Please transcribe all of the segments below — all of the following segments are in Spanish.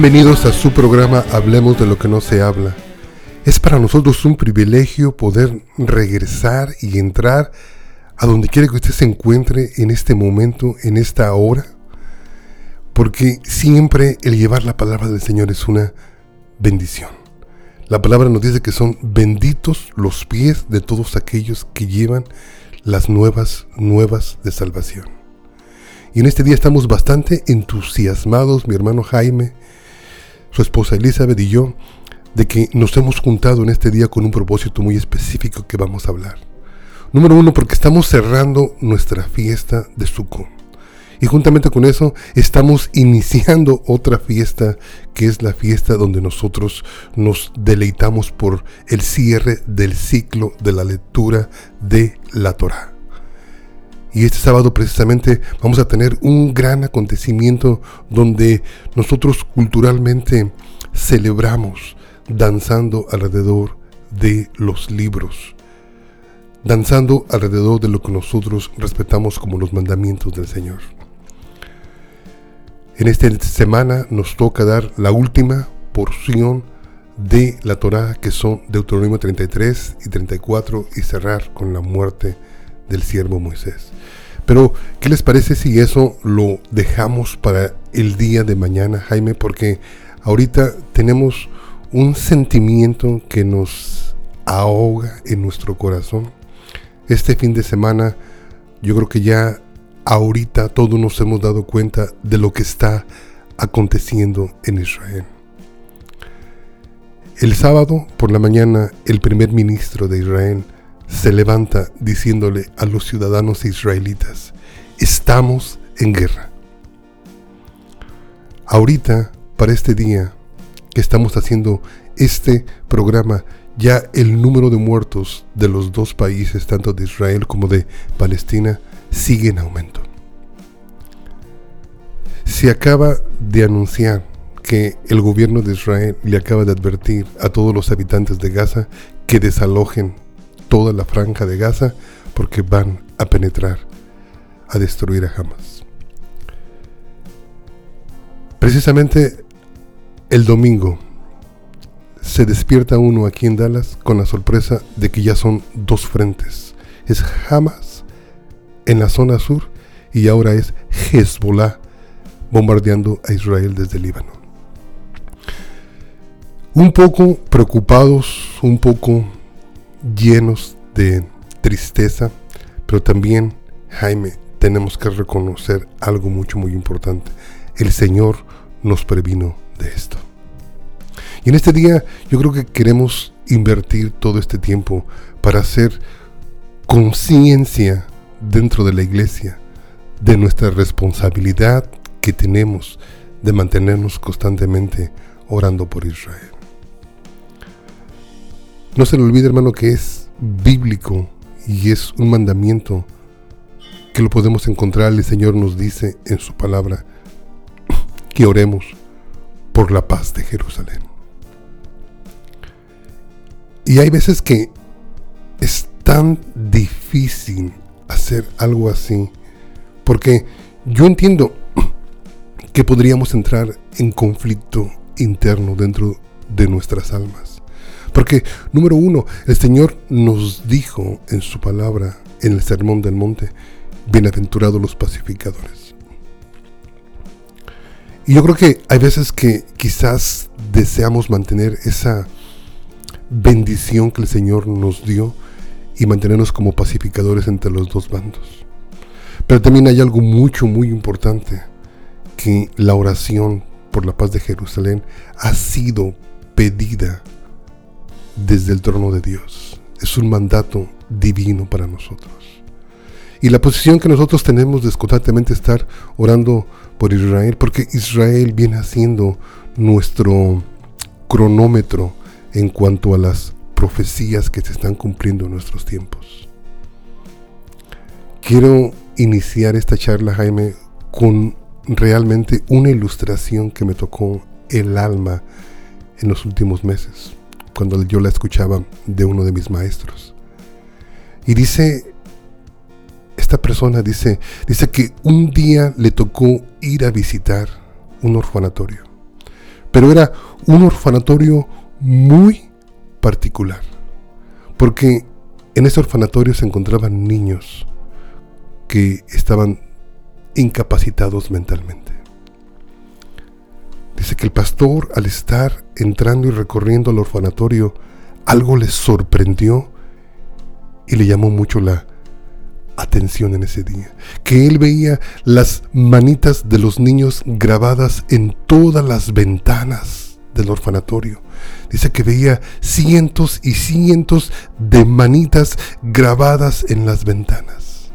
Bienvenidos a su programa Hablemos de lo que no se habla. Es para nosotros un privilegio poder regresar y entrar a donde quiera que usted se encuentre en este momento, en esta hora, porque siempre el llevar la palabra del Señor es una bendición. La palabra nos dice que son benditos los pies de todos aquellos que llevan las nuevas, nuevas de salvación. Y en este día estamos bastante entusiasmados, mi hermano Jaime, su esposa Elizabeth y yo, de que nos hemos juntado en este día con un propósito muy específico que vamos a hablar. Número uno, porque estamos cerrando nuestra fiesta de Sukkot. Y juntamente con eso estamos iniciando otra fiesta que es la fiesta donde nosotros nos deleitamos por el cierre del ciclo de la lectura de la Torah. Y este sábado precisamente vamos a tener un gran acontecimiento donde nosotros culturalmente celebramos danzando alrededor de los libros, danzando alrededor de lo que nosotros respetamos como los mandamientos del Señor. En esta semana nos toca dar la última porción de la Torá que son Deuteronomio 33 y 34 y cerrar con la muerte del siervo Moisés. Pero, ¿qué les parece si eso lo dejamos para el día de mañana, Jaime? Porque ahorita tenemos un sentimiento que nos ahoga en nuestro corazón. Este fin de semana, yo creo que ya ahorita todos nos hemos dado cuenta de lo que está aconteciendo en Israel. El sábado por la mañana, el primer ministro de Israel, se levanta diciéndole a los ciudadanos israelitas, estamos en guerra. Ahorita, para este día que estamos haciendo este programa, ya el número de muertos de los dos países, tanto de Israel como de Palestina, sigue en aumento. Se acaba de anunciar que el gobierno de Israel le acaba de advertir a todos los habitantes de Gaza que desalojen toda la franja de Gaza porque van a penetrar, a destruir a Hamas. Precisamente el domingo se despierta uno aquí en Dallas con la sorpresa de que ya son dos frentes. Es Hamas en la zona sur y ahora es Hezbollah bombardeando a Israel desde el Líbano. Un poco preocupados, un poco llenos de tristeza, pero también, Jaime, tenemos que reconocer algo mucho, muy importante. El Señor nos previno de esto. Y en este día yo creo que queremos invertir todo este tiempo para hacer conciencia dentro de la iglesia de nuestra responsabilidad que tenemos de mantenernos constantemente orando por Israel. No se le olvide, hermano, que es bíblico y es un mandamiento que lo podemos encontrar. El Señor nos dice en su palabra que oremos por la paz de Jerusalén. Y hay veces que es tan difícil hacer algo así, porque yo entiendo que podríamos entrar en conflicto interno dentro de nuestras almas. Porque, número uno, el Señor nos dijo en su palabra, en el Sermón del Monte, bienaventurados los pacificadores. Y yo creo que hay veces que quizás deseamos mantener esa bendición que el Señor nos dio y mantenernos como pacificadores entre los dos bandos. Pero también hay algo mucho, muy importante, que la oración por la paz de Jerusalén ha sido pedida desde el trono de Dios. Es un mandato divino para nosotros. Y la posición que nosotros tenemos de constantemente estar orando por Israel, porque Israel viene haciendo nuestro cronómetro en cuanto a las profecías que se están cumpliendo en nuestros tiempos. Quiero iniciar esta charla, Jaime, con realmente una ilustración que me tocó el alma en los últimos meses cuando yo la escuchaba de uno de mis maestros. Y dice, esta persona dice, dice que un día le tocó ir a visitar un orfanatorio. pero era un orfanatorio muy particular, porque en ese orfanatorio se encontraban niños que estaban incapacitados mentalmente. Dice que el pastor al estar entrando y recorriendo el orfanatorio, algo le sorprendió y le llamó mucho la atención en ese día. Que él veía las manitas de los niños grabadas en todas las ventanas del orfanatorio. Dice que veía cientos y cientos de manitas grabadas en las ventanas.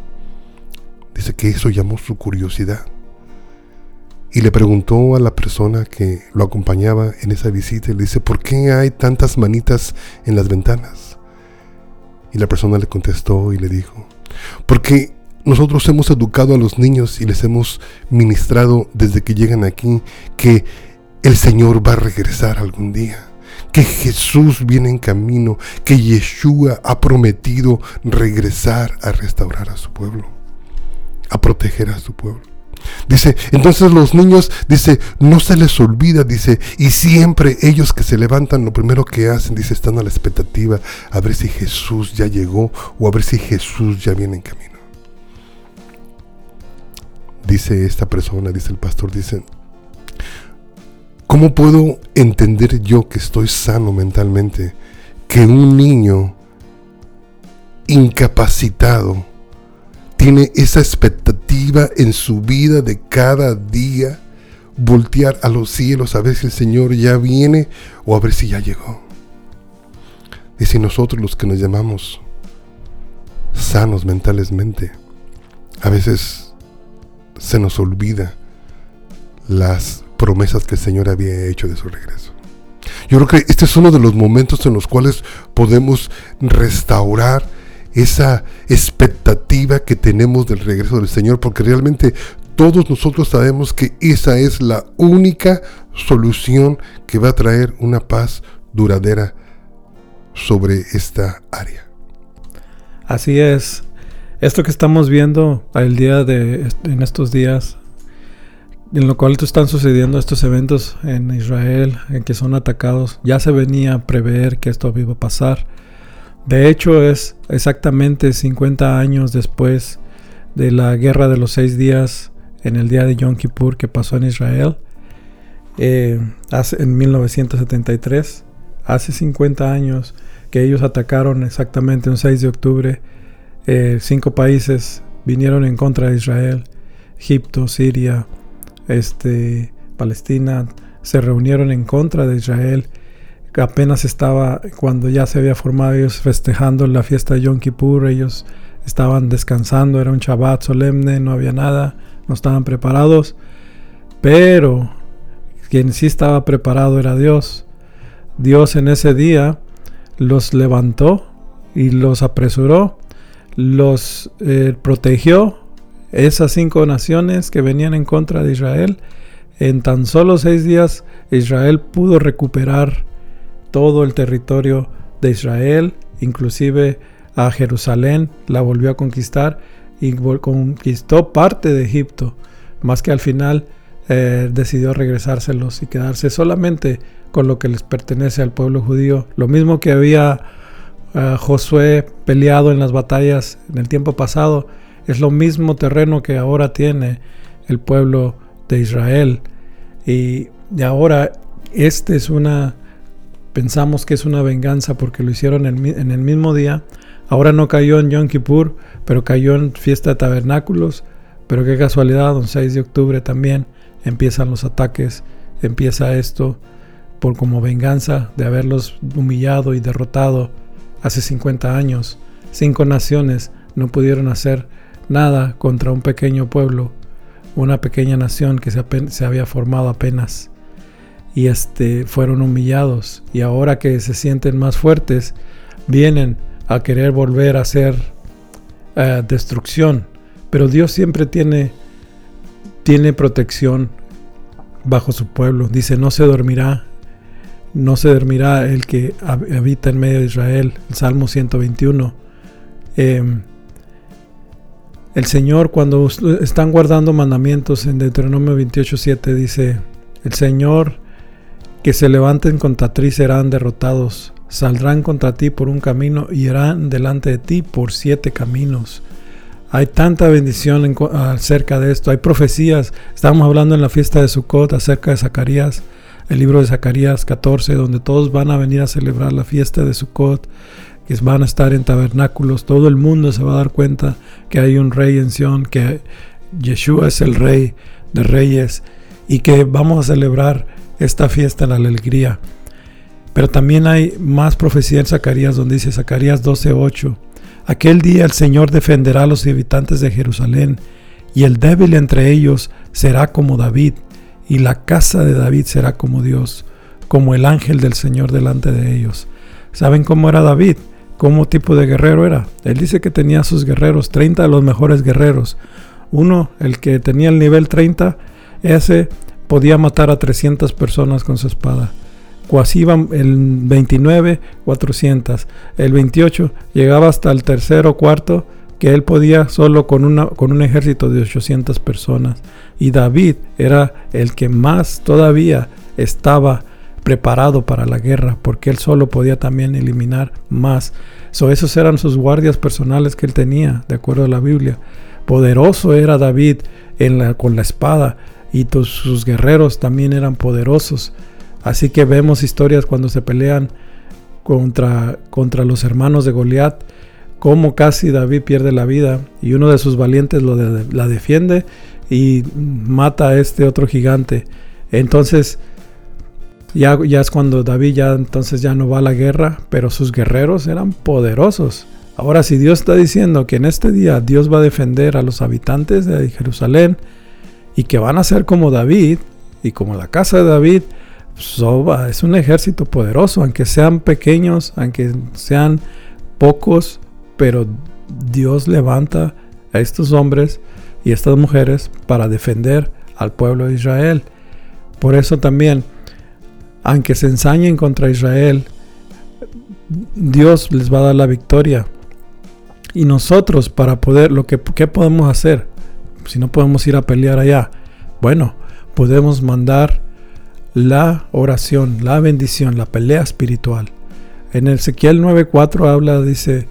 Dice que eso llamó su curiosidad. Y le preguntó a la persona que lo acompañaba en esa visita, y le dice, ¿por qué hay tantas manitas en las ventanas? Y la persona le contestó y le dijo, porque nosotros hemos educado a los niños y les hemos ministrado desde que llegan aquí que el Señor va a regresar algún día que Jesús viene en camino, que Yeshua ha prometido regresar a restaurar a su pueblo, a proteger a su pueblo. Dice, entonces los niños, dice, no se les olvida, dice, y siempre ellos que se levantan, lo primero que hacen, dice, están a la expectativa a ver si Jesús ya llegó o a ver si Jesús ya viene en camino. Dice esta persona, dice el pastor, dice, ¿cómo puedo entender yo que estoy sano mentalmente que un niño incapacitado, tiene esa expectativa en su vida de cada día voltear a los cielos a ver si el Señor ya viene o a ver si ya llegó. Y si nosotros los que nos llamamos sanos mentalmente, a veces se nos olvida las promesas que el Señor había hecho de su regreso. Yo creo que este es uno de los momentos en los cuales podemos restaurar esa expectativa que tenemos del regreso del Señor, porque realmente todos nosotros sabemos que esa es la única solución que va a traer una paz duradera sobre esta área. Así es. Esto que estamos viendo el día de en estos días en lo cual están sucediendo estos eventos en Israel, en que son atacados, ya se venía a prever que esto iba a pasar. De hecho, es exactamente 50 años después de la guerra de los seis días en el día de Yom Kippur que pasó en Israel, eh, en 1973. Hace 50 años que ellos atacaron exactamente un 6 de octubre. Eh, cinco países vinieron en contra de Israel. Egipto, Siria, este, Palestina, se reunieron en contra de Israel apenas estaba, cuando ya se había formado ellos festejando la fiesta de Yom Kippur, ellos estaban descansando, era un Shabbat solemne, no había nada, no estaban preparados, pero quien sí estaba preparado era Dios. Dios en ese día los levantó y los apresuró, los eh, protegió, esas cinco naciones que venían en contra de Israel. En tan solo seis días Israel pudo recuperar todo el territorio de Israel, inclusive a Jerusalén, la volvió a conquistar y conquistó parte de Egipto, más que al final eh, decidió regresárselos y quedarse solamente con lo que les pertenece al pueblo judío. Lo mismo que había eh, Josué peleado en las batallas en el tiempo pasado, es lo mismo terreno que ahora tiene el pueblo de Israel. Y, y ahora esta es una pensamos que es una venganza porque lo hicieron en, el mismo día. Ahora no cayó en Yom Kippur, pero cayó en fiesta de tabernáculos. Pero qué casualidad, un 6 de octubre también empiezan los ataques, empieza esto por como venganza de haberlos humillado y derrotado hace 50 años. Cinco naciones no pudieron hacer nada contra un pequeño pueblo, una pequeña nación que se, se había formado apenas y este, fueron humillados y ahora que se sienten más fuertes vienen a querer volver a hacer eh, destrucción. Pero Dios siempre tiene, tiene protección bajo su pueblo. Dice, no se dormirá, no se dormirá el que habita en medio de Israel. El Salmo 121. Em, el Señor cuando están guardando mandamientos en Deuteronomio 28.7 dice, el Señor que se levanten contra ti serán derrotados. Saldrán contra ti por un camino y irán delante de ti por siete caminos. Hay tanta bendición acerca de esto. Hay profecías. Estábamos hablando en la fiesta de Sukkot acerca de Zacarías, el libro de Zacarías 14, donde todos van a venir a celebrar la fiesta de Sukkot, que van a estar en tabernáculos. Todo el mundo se va a dar cuenta que hay un rey en Sion, que Yeshua es el rey de reyes y que vamos a celebrar esta fiesta la alegría. Pero también hay más profecía en Zacarías donde dice Zacarías 12:8 Aquel día el Señor defenderá a los habitantes de Jerusalén, y el débil entre ellos será como David, y la casa de David será como Dios, como el ángel del Señor delante de ellos. ¿Saben cómo era David? ¿Cómo tipo de guerrero era? Él dice que tenía sus guerreros, 30 de los mejores guerreros. Uno, el que tenía el nivel 30, ese podía matar a 300 personas con su espada iban el 29, 400. El 28 llegaba hasta el tercero o cuarto, que él podía solo con, una, con un ejército de 800 personas. Y David era el que más todavía estaba preparado para la guerra, porque él solo podía también eliminar más. So, esos eran sus guardias personales que él tenía, de acuerdo a la Biblia. Poderoso era David con la espada y sus guerreros también eran poderosos. Así que vemos historias cuando se pelean contra, contra los hermanos de Goliat, cómo casi David pierde la vida y uno de sus valientes lo la defiende y mata a este otro gigante. Entonces, ya, ya es cuando David ya entonces ya no va a la guerra, pero sus guerreros eran poderosos. Ahora, si Dios está diciendo que en este día Dios va a defender a los habitantes de Jerusalén y que van a ser como David y como la casa de David, Soba es un ejército poderoso, aunque sean pequeños, aunque sean pocos, pero Dios levanta a estos hombres y estas mujeres para defender al pueblo de Israel. Por eso también, aunque se ensañen contra Israel, Dios les va a dar la victoria. Y nosotros para poder, lo que ¿qué podemos hacer? Si no podemos ir a pelear allá. Bueno, podemos mandar la oración, la bendición, la pelea espiritual. En Ezequiel 9:4 habla, dice,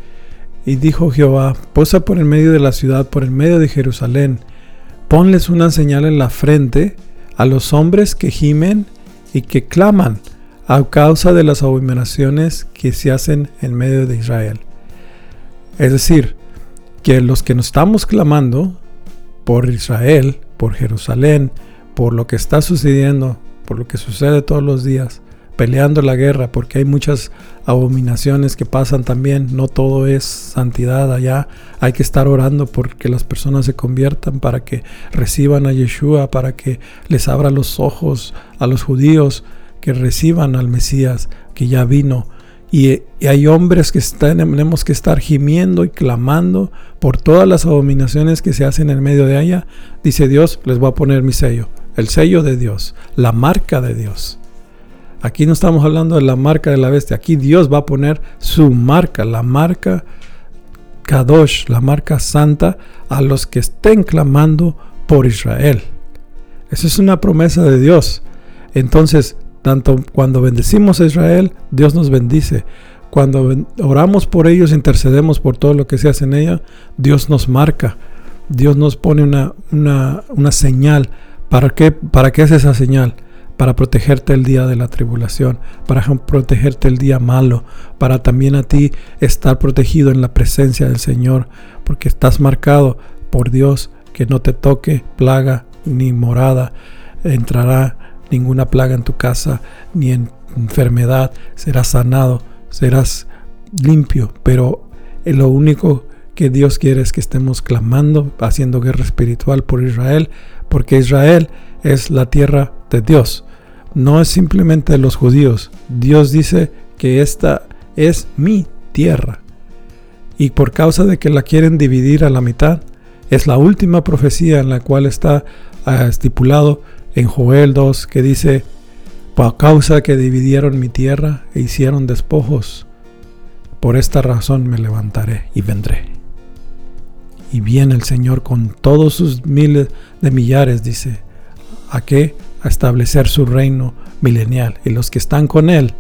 y dijo Jehová, posa por el medio de la ciudad, por el medio de Jerusalén, ponles una señal en la frente a los hombres que gimen y que claman a causa de las abominaciones que se hacen en medio de Israel. Es decir, que los que nos estamos clamando por Israel, por Jerusalén, por lo que está sucediendo por lo que sucede todos los días, peleando la guerra, porque hay muchas abominaciones que pasan también, no todo es santidad allá, hay que estar orando porque las personas se conviertan, para que reciban a Yeshua, para que les abra los ojos a los judíos, que reciban al Mesías que ya vino. Y, hay hombres que tenemos que estar gimiendo y clamando por todas las abominaciones que se hacen en medio de ella. Dice Dios, les voy a poner mi sello el sello de Dios, la marca de Dios. Aquí no estamos hablando de la marca de la bestia, aquí Dios va a poner su marca, la marca Kadosh, la marca santa, a los que estén clamando por Israel. Esa es una promesa de Dios. Entonces, tanto cuando bendecimos a Israel, Dios nos bendice. Cuando oramos por ellos, intercedemos por todo lo que se hace en ella, Dios nos marca. Dios nos pone una, una, una señal ¿Para qué, ¿Para qué es esa señal? Para protegerte el día de la tribulación, para protegerte el día malo, para también a ti estar protegido en la presencia del Señor, porque estás marcado por Dios que no te toque plaga ni morada, entrará ninguna plaga en tu casa, ni en enfermedad, serás sanado, serás limpio, pero lo único que Dios quiere es que estemos clamando, haciendo guerra espiritual por Israel, porque Israel es la tierra de Dios, no es simplemente de los judíos. Dios dice que esta es mi tierra. Y por causa de que la quieren dividir a la mitad, es la última profecía en la cual está ah, estipulado en Joel 2 que dice, por causa que dividieron mi tierra e hicieron despojos, por esta razón me levantaré y vendré. Y viene el Señor con todos sus miles de millares, dice. ¿A qué? a establecer su reino milenial. Y los que están con Él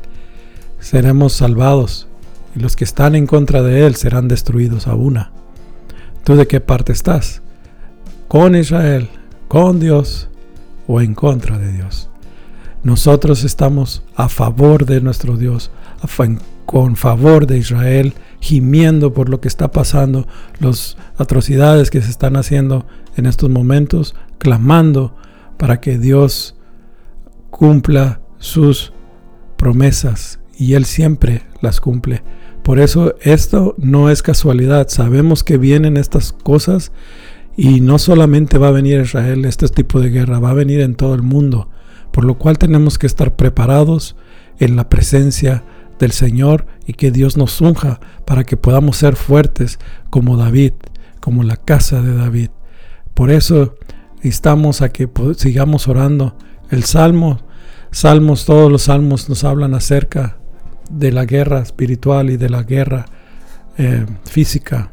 seremos salvados. Y los que están en contra de Él serán destruidos a una. ¿Tú de qué parte estás? ¿Con Israel? ¿Con Dios? ¿O en contra de Dios? Nosotros estamos a favor de nuestro Dios, con favor de Israel, gimiendo por lo que está pasando, las atrocidades que se están haciendo en estos momentos, clamando para que Dios cumpla sus promesas y Él siempre las cumple. Por eso esto no es casualidad, sabemos que vienen estas cosas y no solamente va a venir Israel este tipo de guerra, va a venir en todo el mundo, por lo cual tenemos que estar preparados en la presencia del Señor y que Dios nos unja para que podamos ser fuertes como David, como la casa de David. Por eso instamos a que sigamos orando. El Salmo, Salmos, todos los salmos nos hablan acerca de la guerra espiritual y de la guerra eh, física.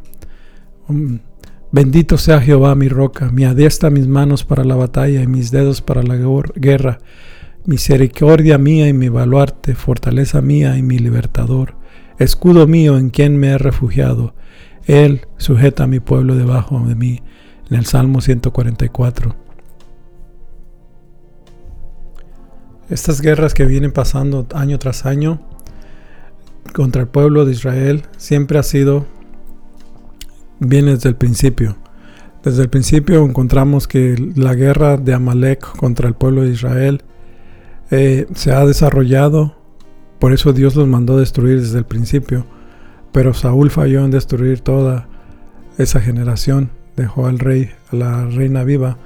Mm, bendito sea Jehová mi roca, mi adiestra mis manos para la batalla y mis dedos para la guerra. Misericordia mía y mi baluarte, fortaleza mía y mi libertador, escudo mío en quien me he refugiado. Él sujeta a mi pueblo debajo de mí en el Salmo 144. Estas guerras que vienen pasando año tras año contra el pueblo de Israel siempre ha sido bien desde el principio. Desde el principio encontramos que la guerra de Amalek contra el pueblo de Israel eh, se ha desarrollado, por eso Dios los mandó destruir desde el principio, pero Saúl falló en destruir toda esa generación dejó al rey, a la reina viva.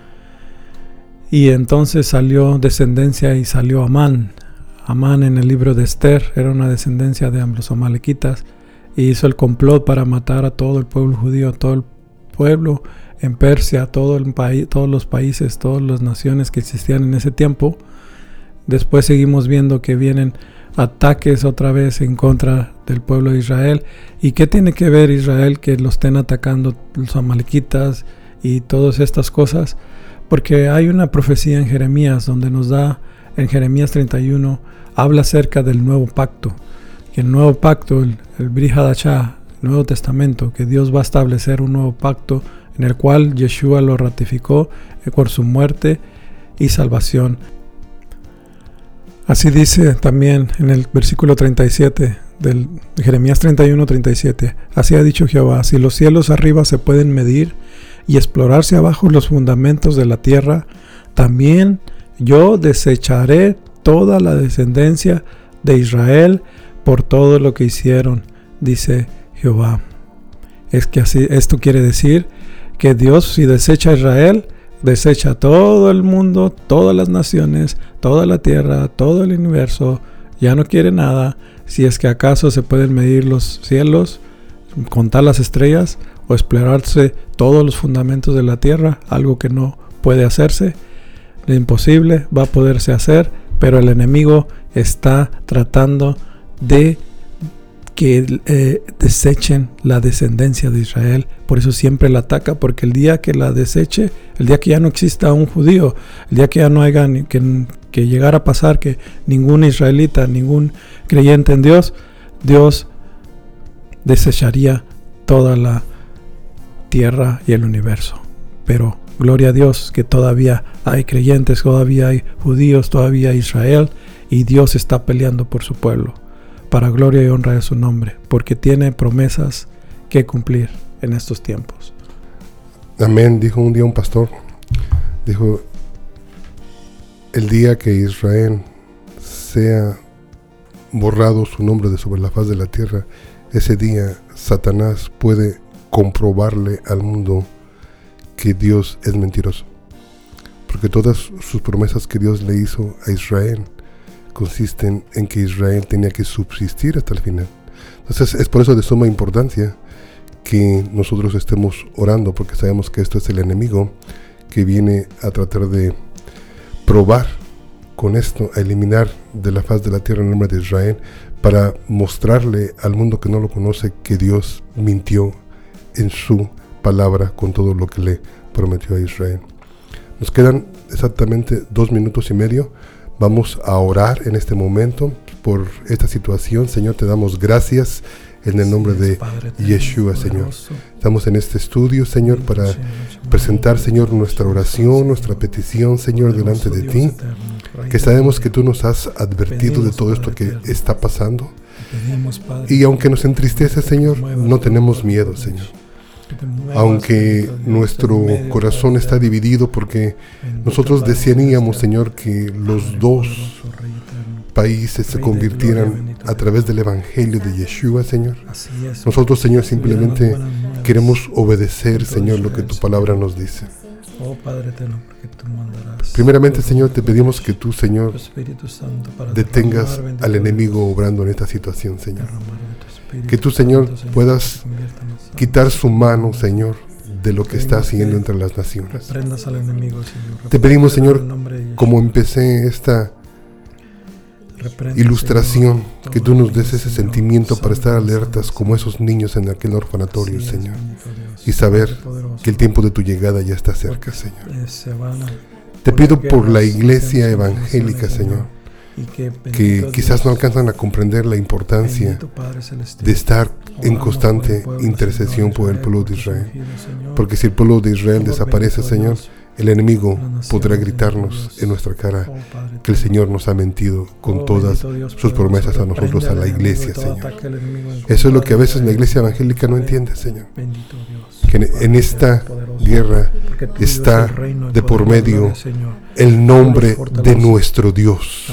Y entonces salió descendencia y salió Amán. Amán en el libro de Esther era una descendencia de los amalequitas hizo el complot para matar a todo el pueblo judío, a todo el pueblo en Persia, todo el país, todos los países, todas las naciones que existían en ese tiempo. Después seguimos viendo que vienen ataques otra vez en contra del pueblo de Israel. ¿Y qué tiene que ver Israel que lo estén atacando los amalequitas y todas estas cosas? Porque hay una profecía en Jeremías donde nos da, en Jeremías 31, habla acerca del nuevo pacto. Que el nuevo pacto, el, el el Nuevo Testamento, que Dios va a establecer un nuevo pacto en el cual Yeshua lo ratificó por su muerte y salvación Así dice también en el versículo 37 del Jeremías 31, 37. Así ha dicho Jehová, si los cielos arriba se pueden medir y explorarse abajo los fundamentos de la tierra, también yo desecharé toda la descendencia de Israel por todo lo que hicieron, dice Jehová. Es que así, esto quiere decir que Dios si desecha a Israel, desecha todo el mundo, todas las naciones, toda la tierra, todo el universo, ya no quiere nada, si es que acaso se pueden medir los cielos, contar las estrellas o explorarse todos los fundamentos de la tierra, algo que no puede hacerse, lo imposible va a poderse hacer, pero el enemigo está tratando de que eh, desechen la descendencia de Israel. Por eso siempre la ataca, porque el día que la deseche, el día que ya no exista un judío, el día que ya no haya que, que llegara a pasar que ningún israelita, ningún creyente en Dios, Dios desecharía toda la tierra y el universo. Pero gloria a Dios que todavía hay creyentes, todavía hay judíos, todavía hay Israel y Dios está peleando por su pueblo para gloria y honra de su nombre, porque tiene promesas que cumplir en estos tiempos. Amén, dijo un día un pastor, dijo, el día que Israel sea borrado su nombre de sobre la faz de la tierra, ese día Satanás puede comprobarle al mundo que Dios es mentiroso. Porque todas sus promesas que Dios le hizo a Israel consisten en que Israel tenía que subsistir hasta el final. Entonces es por eso de suma importancia que nosotros estemos orando, porque sabemos que esto es el enemigo que viene a tratar de probar con esto, a eliminar de la faz de la tierra el nombre de Israel, para mostrarle al mundo que no lo conoce que Dios mintió en su palabra con todo lo que le prometió a Israel. Nos quedan exactamente dos minutos y medio. Vamos a orar en este momento por esta situación. Señor, te damos gracias en el nombre de Yeshua, Señor. Estamos en este estudio, Señor, para presentar, Señor, nuestra oración, nuestra petición, Señor, delante de ti. Que sabemos que tú nos has advertido de todo esto que está pasando. Y aunque nos entristece, Señor, no tenemos miedo, Señor. Aunque nuestro corazón está dividido porque nosotros desearíamos, Señor, que los dos países se convirtieran a través del Evangelio de Yeshua, Señor. Nosotros, Señor, simplemente queremos obedecer, Señor, lo que tu palabra nos dice. Oh, Primeramente, Señor, te pedimos que tú, Señor, detengas al enemigo obrando en esta situación, Señor. Que tú, Señor, puedas quitar su mano, Señor, de lo que está haciendo entre las naciones. Te pedimos, Señor, como empecé esta ilustración, que tú nos des ese sentimiento para estar alertas como esos niños en aquel orfanatorio, Señor, y saber que el tiempo de tu llegada ya está cerca, Señor. Te pido por la iglesia evangélica, Señor, que quizás no alcanzan a comprender la importancia de estar en constante intercesión por el pueblo de Israel. Porque si el pueblo de Israel desaparece, Señor, el enemigo podrá gritarnos en nuestra cara que el Señor nos ha mentido con todas sus promesas a nosotros, a la iglesia, Señor. Eso es lo que a veces la iglesia evangélica no entiende, Señor. Que en esta guerra está de por medio el nombre de nuestro Dios.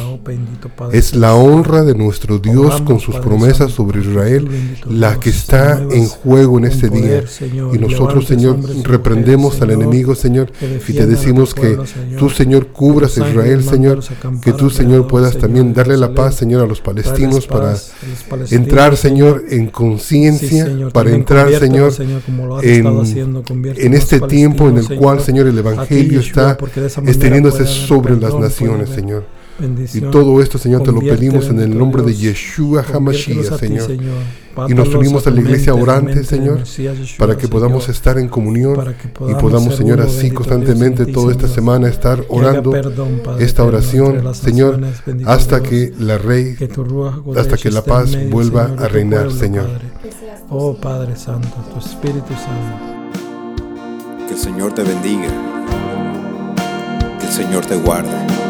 Es la honra de nuestro Dios con sus promesas sobre Israel la que está en juego en este día. Y nosotros, Señor, reprendemos al enemigo, Señor, y te decimos que tú, Señor, cubras a Israel, Señor, que tú, Señor, puedas también darle la paz, Señor, a los palestinos para entrar, Señor, en conciencia, para entrar, Señor, en, este tiempo en el cual, Señor, el Evangelio está extendiéndose sobre las naciones, Señor. Y todo esto, Señor, te lo pedimos en el nombre de Yeshua HaMashiach, Señor. Y nos unimos a la iglesia orante, Señor, para que podamos estar en comunión y podamos, Señor, así constantemente toda esta semana estar orando esta oración, Señor, hasta que la Rey, hasta que la paz vuelva a reinar, Señor. Oh Padre Santo, tu Espíritu Santo. Que el Señor te bendiga. Que el Señor te guarde.